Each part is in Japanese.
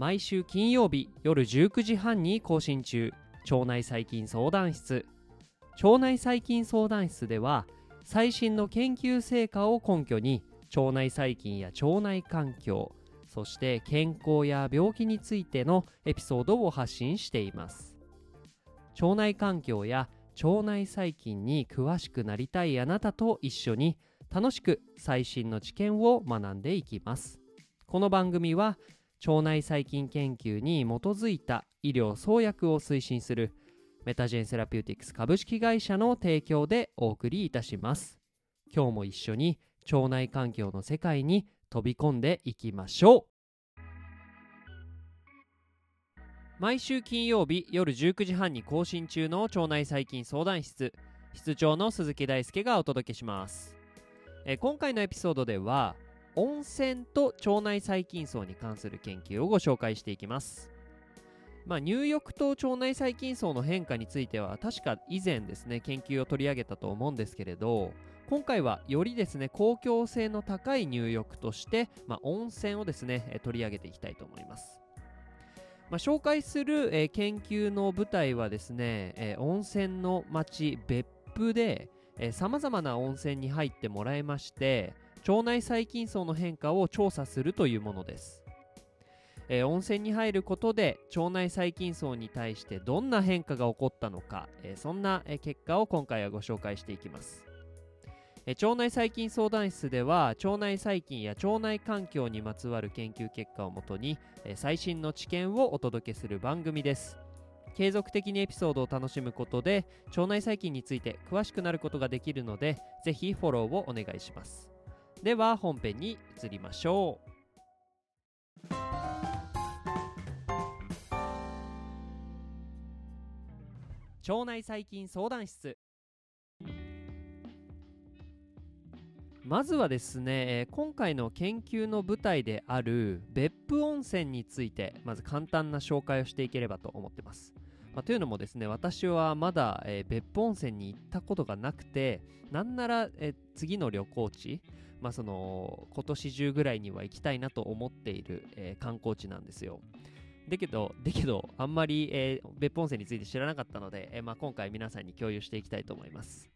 毎週金曜日夜19時半に更新中。腸内細菌相談室。腸内細菌相談室では最新の研究成果を根拠に腸内細菌や腸内環境そして健康や病気についてのエピソードを発信しています。腸内環境や腸内細菌に詳しくなりたいあなたと一緒に楽しく最新の知見を学んでいきます。この番組は腸内細菌研究に基づいた医療創薬を推進するメタジェンセラピューティクス株式会社の提供でお送りいたします。今日も一緒に腸内環境の世界に飛び込んでいきましょう。毎週金曜日夜19時半に更新中の腸内細菌相談室。室長の鈴木大輔がお届けします。え今回のエピソードでは温泉と腸内細菌層に関する研究をご紹介していきます。まあ、入浴と腸内細菌層の変化については確か以前ですね研究を取り上げたと思うんですけれど今回はよりですね公共性の高い入浴として、まあ、温泉をですね取り上げていきたいと思います。まあ、紹介する、えー、研究の舞台はですね、えー、温泉の町別府でさまざまな温泉に入ってもらいまして腸内細菌層の変化を調査するというものです。えー、温泉に入ることで腸内細菌層に対してどんな変化が起こったのか、えー、そんな、結果を今回はご紹介していきます、え腸内細菌相談室では腸内細菌や腸内環境にまつわる研究結果をもとに、え最新の知見をお届けする番組です。継続的にエピソードを楽しむことで腸内細菌について詳しくなることができるのでぜひフォローをお願いします。では本編に移りましょう。腸内細菌相談室。まずはですね今回の研究の舞台である別府温泉についてまず簡単な紹介をしていければと思ってます、まあ、というのもですね私はまだ、え、別府温泉に行ったことがなくてなんなら、え、次の旅行地まあその今年中ぐらいには行きたいなと思っている、え、観光地なんですよ。だけど、だけど、あんまり、えー、別本線について知らなかったので、えー、まあ、今回皆さんに共有していきたいと思います。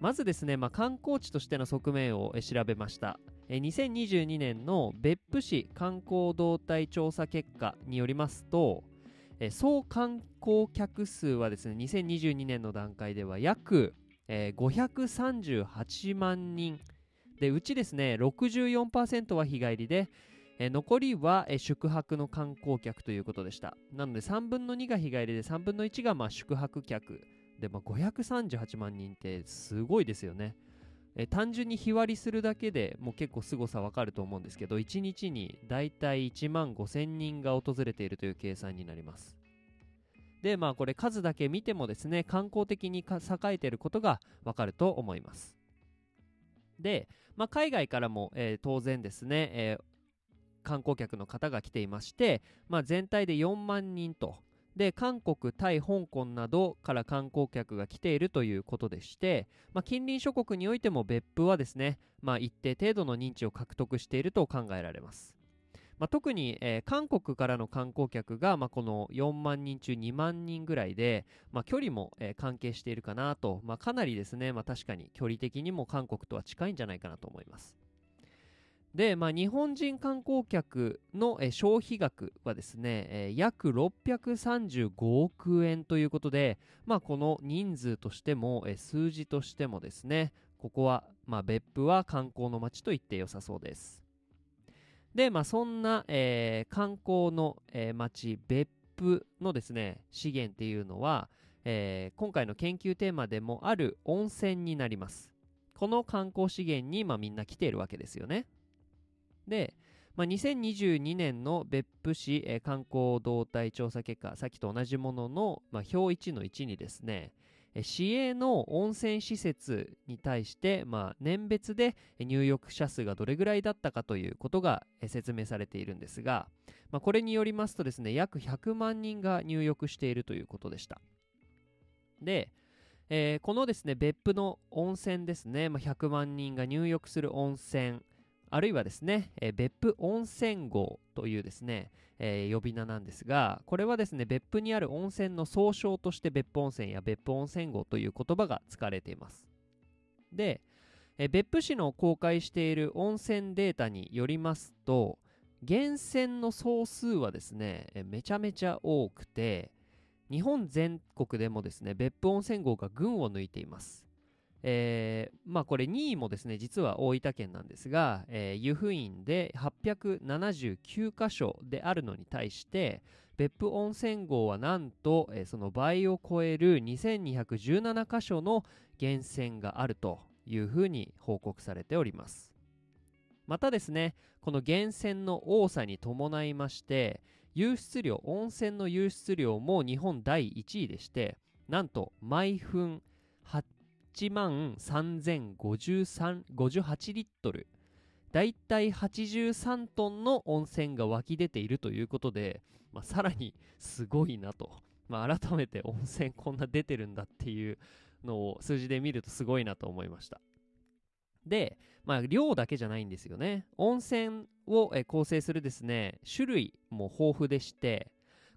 まずですね、まあ、観光地としての側面を、調べました。え、2022年の別府市観光動態調査結果によりますと、総観光客数はですね、2022年の段階では約、え、538万人。で、うちですね、64%は日帰りで、え残りは、え宿泊の観光客ということでした。なので3分の2が日帰りで3分の1がまあ宿泊客で、まあ、538万人ってすごいですよね。え単純に日割りするだけでもう結構凄さわかると思うんですけど1日にだいたい1万5000人が訪れているという計算になります。でまあこれ数だけ見てもですね観光的に栄えていることがわかると思います。で、まあ、海外からも、えー、当然ですね、えー、観光客の方が来ていまして、まあ、全体で4万人とで韓国、タイ、香港などから観光客が来ているということでして、まあ、近隣諸国においても別府はですね、まあ、一定程度の認知を獲得していると考えられます。まあ、特に、えー、韓国からの観光客が、まあ、この4万人中2万人ぐらいで、まあ、距離も、えー、関係しているかなと、まあ、かなりですね、まあ、確かに距離的にも韓国とは近いんじゃないかなと思います。で、まあ、日本人観光客の、消費額はですね、約635億円ということで、まあ、この人数としても、数字としてもですね、ここは、まあ、別府は観光の街と言って良さそうです。で、まあ、そんな、えー、観光の、えー、街、別府のですね、資源っていうのは、えー、今回の研究テーマでもある温泉になります。この観光資源に、まあ、みんな来ているわけですよね。で、まあ、2022年の別府市、観光動態調査結果、さっきと同じものの、まあ、表1の1にですね、市営の温泉施設に対して、まあ、年別で入浴者数がどれぐらいだったかということが説明されているんですが、まあ、これによりますとですね約100万人が入浴しているということでした。で、えー、このですね別府の温泉ですね、まあ、100万人が入浴する温泉あるいはですね、えー、別府温泉郷というですね、えー、呼び名なんですが、これはですね、別府にある温泉の総称として別府温泉や別府温泉郷という言葉が使われています。で、えー、別府市の公開している温泉データによりますと、源泉の総数はですね、えめちゃめちゃ多くて、日本全国でもですね、別府温泉郷が群を抜いています。えー、まあこれ2位もですね実は大分県なんですが、えー、湯布院で879箇所であるのに対して別府温泉郷はなんと、えー、その倍を超える2217箇所の源泉があるというふうに報告されております。またですねこの源泉の多さに伴いまして湧出量温泉の湧出量も日本第1位でしてなんと毎分8 1万3058リットル。だいたい83トンの温泉が湧き出ているということで、まあ、さらにすごいなと、まあ、改めて温泉こんな出てるんだっていうのを数字で見るとすごいなと思いました。で、まあ、量だけじゃないんですよね。温泉を構成するですね種類も豊富でして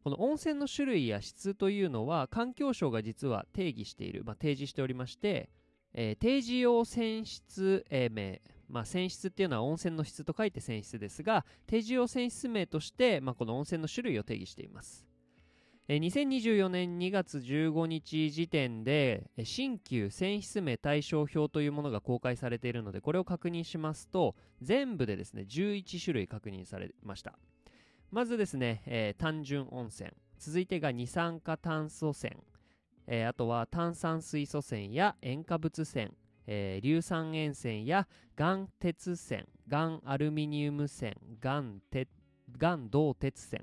この温泉の種類や質というのは環境省が実は定義している、まあ、提示しておりまして、えー、定時用泉質、え、名、まあ、泉質っていうのは温泉の質と書いて泉質ですが定時用泉質名として、まあ、この温泉の種類を定義しています、えー、2024年2月15日時点で新旧泉質名対象表というものが公開されているのでこれを確認しますと全部でですね11種類確認されました。まずですね、えー、単純温泉。続いてが二酸化炭素泉、えー、あとは炭酸水素泉や塩化物泉、えー、硫酸塩泉や岩鉄泉。岩アルミニウム泉。岩鉄岩銅鉄泉。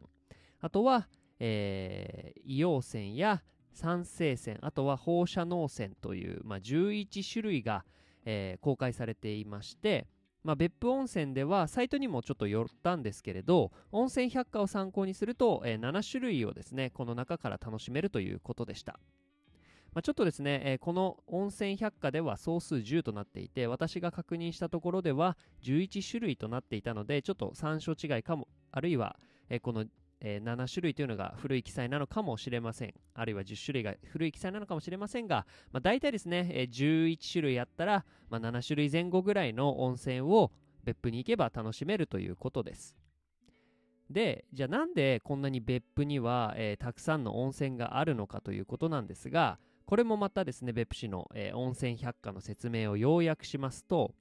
あとは、えー、硫黄泉や酸性泉。あとは放射能泉という、まあ、11種類が、えー、公開されていまして。まあ、別府温泉ではサイトにもちょっと寄ったんですけれど温泉百科を参考にすると、えー、7種類をですねこの中から楽しめるということでした、まあ、ちょっとですね、えー、この温泉百科では総数10となっていて私が確認したところでは11種類となっていたのでちょっと参照違いかもあるいは、えー、このえー、7種類というのが古い記載なのかもしれません。あるいは10種類が古い記載なのかもしれませんが、まあ、大体ですね、えー、11種類あったら、まあ、7種類前後ぐらいの温泉を別府に行けば楽しめるということです。で、じゃあなんでこんなに別府には、えー、たくさんの温泉があるのかということなんですが、これもまたですね、別府市の、えー、温泉百科の説明を要約しますと、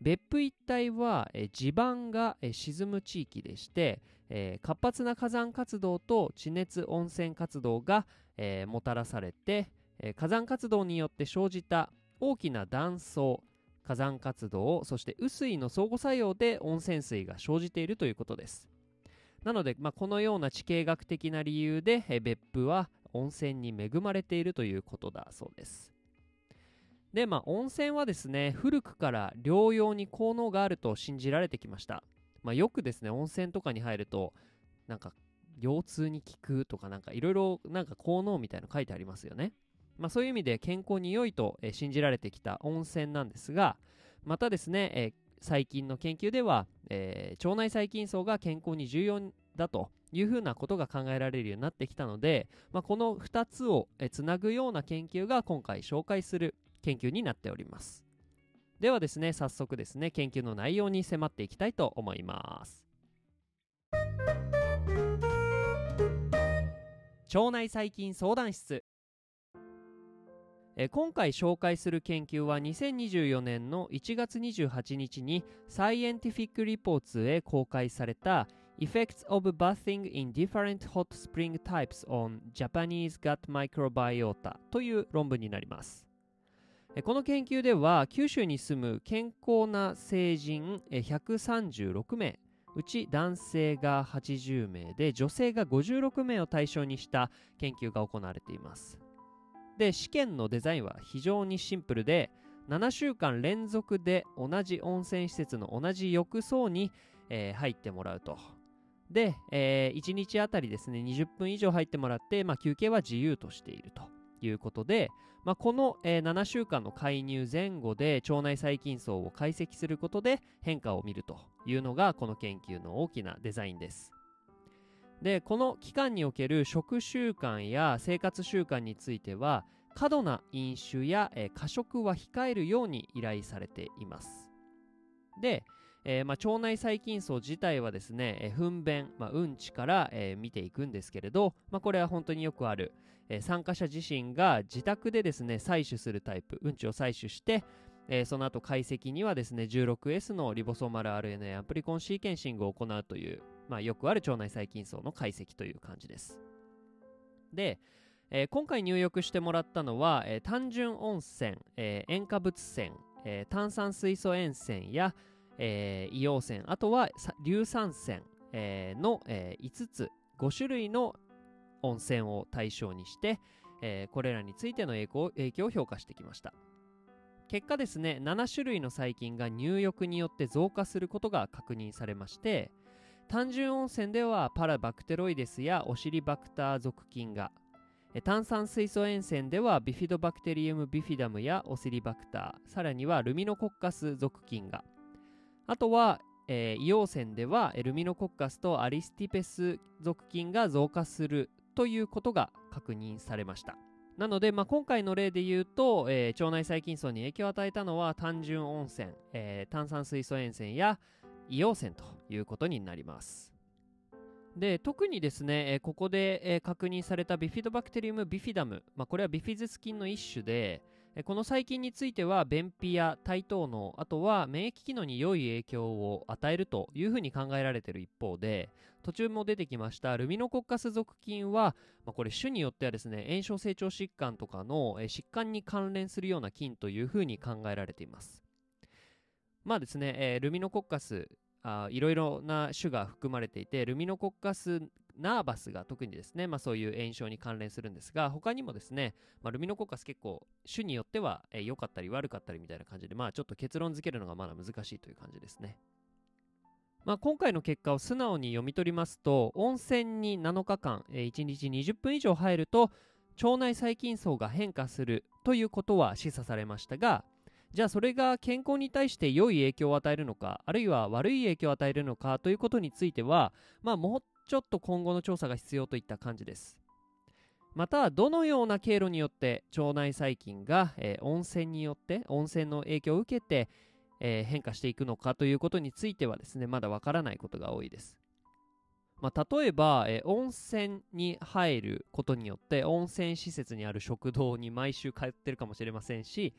別府一帯は、えー、地盤が、えー、沈む地域でして、えー、活発な火山活動と地熱温泉活動が、えー、もたらされて、え、火山活動によって生じた大きな断層火山活動そして雨水の相互作用で温泉水が生じているということです。なので、まあ、このような地形学的な理由で、え別府は温泉に恵まれているということだそうです。でまあ温泉はですね古くから療養に効能があると信じられてきました。まあ、よくですね、温泉とかに入ると、なんか、腰痛に効くとか、なんかいろいろなんか効能みたいなの書いてありますよね。まあ、そういう意味で健康に良いと、えー、信じられてきた温泉なんですが、またですね、えー、最近の研究では、えー、腸内細菌層が健康に重要だというふうなことが考えられるようになってきたので、まあ、この2つをつなぐような研究が今回紹介する研究になっております。ではですね早速ですね研究の内容に迫っていきたいと思います腸内細菌相談室え今回紹介する研究は2024年の1月28日に Scientific Reports へ公開された Effects of Bathing in Different Hot Spring Types on Japanese Gut Microbiota という論文になりますこの研究では九州に住む健康な成人136名。うち男性が80名で女性が56名を対象にした研究が行われています。で試験のデザインは非常にシンプルで7週間連続で同じ温泉施設の同じ浴槽に、えー、入ってもらうと。で、えー、1日あたりですね20分以上入ってもらって、まあ、休憩は自由としていると。いうことで、まあ、この、えー、7週間の介入前後で腸内細菌層を解析することで変化を見るというのがこの研究の大きなデザインです。でこの期間における食習慣や生活習慣については過度な飲酒や、えー、過食は控えるように依頼されています。で、えー、まあ、腸内細菌層自体はですね、えー、糞便、まあ、うんちから、え見ていくんですけれど、まあ、これは本当によくある、え参加者自身が自宅でですね採取するタイプうんちを採取して、えその後解析にはですね 16S のリボソーマル RNA アプリコンシーケンシングを行うという、まあ、よくある腸内細菌層の解析という感じです。で、えー、今回入浴してもらったのは、えー、単純温泉、えー、塩化物泉、え炭酸水素塩泉や、え硫黄泉あとは硫酸泉、えの、え5つ5種類の温泉を対象にして、えこれらについての影響を評価してきました。結果ですね7種類の細菌が入浴によって増加することが確認されまして単純温泉ではパラバクテロイデスやオシリバクター属菌が炭酸水素塩泉ではビフィドバクテリウムビフィダムやオシリバクターさらにはルミノコッカス属菌が。あとは、えー、硫黄泉ではルミノコッカスとアリスティペス属菌が増加するということが確認されました。なので、まあ、今回の例で言うと、えー、腸内細菌層に影響を与えたのは単純温泉、えー、炭酸水素塩泉や硫黄泉ということになります。で特にですね、えー、ここで、えー、確認されたビフィドバクテリウムビフィダム、まあ、これはビフィズス菌の一種で、えー、この細菌については便秘や対等のあとは免疫機能に良い影響を与えるというふうに考えられている一方で途中も出てきましたルミノコッカス属菌は、まあ、これ種によってはですね炎症成長疾患とかの、え疾患に関連するような菌というふうに考えられています。まあですね、えルミノコッカスいろいろな種が含まれていてルミノコッカスナーバスが特にですね、まあ、そういう炎症に関連するんですが他にもですね、まあ、ルミノコッカス結構種によっては良、えー、かったり悪かったりみたいな感じでまあちょっと結論付けるのがまだ難しいという感じですね。まあ、今回の結果を素直に読み取りますと温泉に7日間、えー、1日20分以上入ると腸内細菌層が変化するということは示唆されましたがじゃあそれが健康に対して良い影響を与えるのかあるいは悪い影響を与えるのかということについてはまあもうちょっと今後の調査が必要といった感じです。またどのような経路によって腸内細菌が、えー、温泉によって温泉の影響を受けて、えー、変化していくのかということについてはですねまだわからないことが多いです。まあ、例えば、えー、温泉に入ることによって温泉施設にある食堂に毎週通ってるかもしれませんし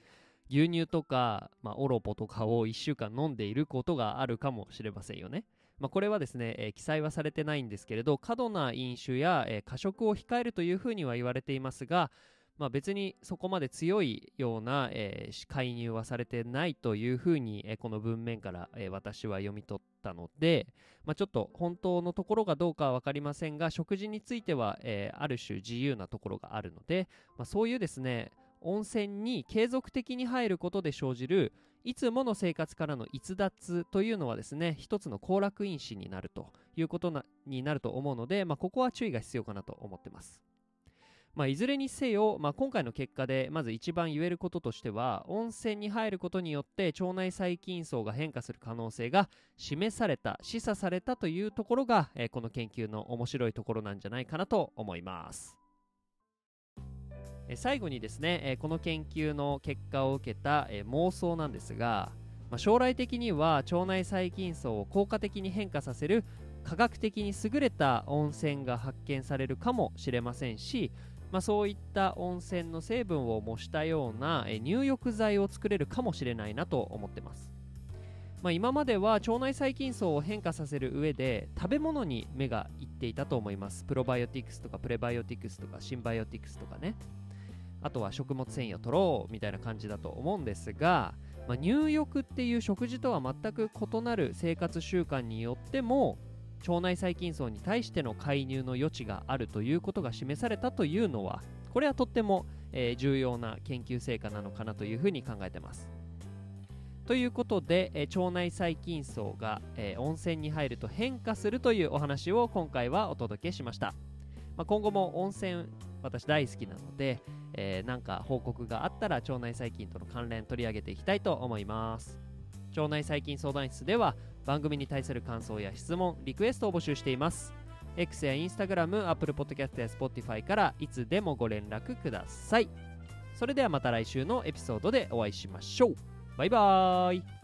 牛乳とか、まあ、オロポとかを1週間飲んでいることがあるかもしれませんよね。まあ、これはですね、えー、記載はされてないんですけれど過度な飲酒や、えー、過食を控えるというふうには言われていますが、まあ、別にそこまで強いような、えー、介入はされてないというふうに、えー、この文面から、えー、私は読み取ったので、まあ、ちょっと本当のところがどうかは分かりませんが食事については、えある種自由なところがあるので、まあ、そういうですね温泉に継続的に入ることで生じるいつもの生活からの逸脱というのはですね一つの行楽因子になるということなになると思うので、まあ、ここは注意が必要かなと思ってます。まあ、いずれにせよ、まあ、今回の結果でまず一番言えることとしては温泉に入ることによって腸内細菌層が変化する可能性が示された示唆されたというところが、えー、この研究の面白いところなんじゃないかなと思います。最後にですね、この研究の結果を受けた、妄想なんですが、将来的には腸内細菌層を効果的に変化させる科学的に優れた温泉が発見されるかもしれませんし、まあ、そういった温泉の成分を模したような、入浴剤を作れるかもしれないなと思ってます。まあ、今までは腸内細菌層を変化させる上で食べ物に目がいっていたと思いますプロバイオティクスとかプレバイオティクスとかシンバイオティクスとかねあとは食物繊維を取ろうみたいな感じだと思うんですが、まあ、入浴っていう食事とは全く異なる生活習慣によっても腸内細菌層に対しての介入の余地があるということが示されたというのはこれはとってもえー、重要な研究成果なのかなというふうに考えてます。ということで、えー、腸内細菌層が、えー、温泉に入ると変化するというお話を今回はお届けしました、まあ、今後も温泉私大好きなので、えー、なんか報告があったら腸内細菌との関連取り上げていきたいと思います。腸内細菌相談室では番組に対する感想や質問リクエストを募集しています。X や Instagram、Apple Podcast や Spotify からいつでもご連絡ください。それではまた来週のエピソードでお会いしましょう。バイバーイ。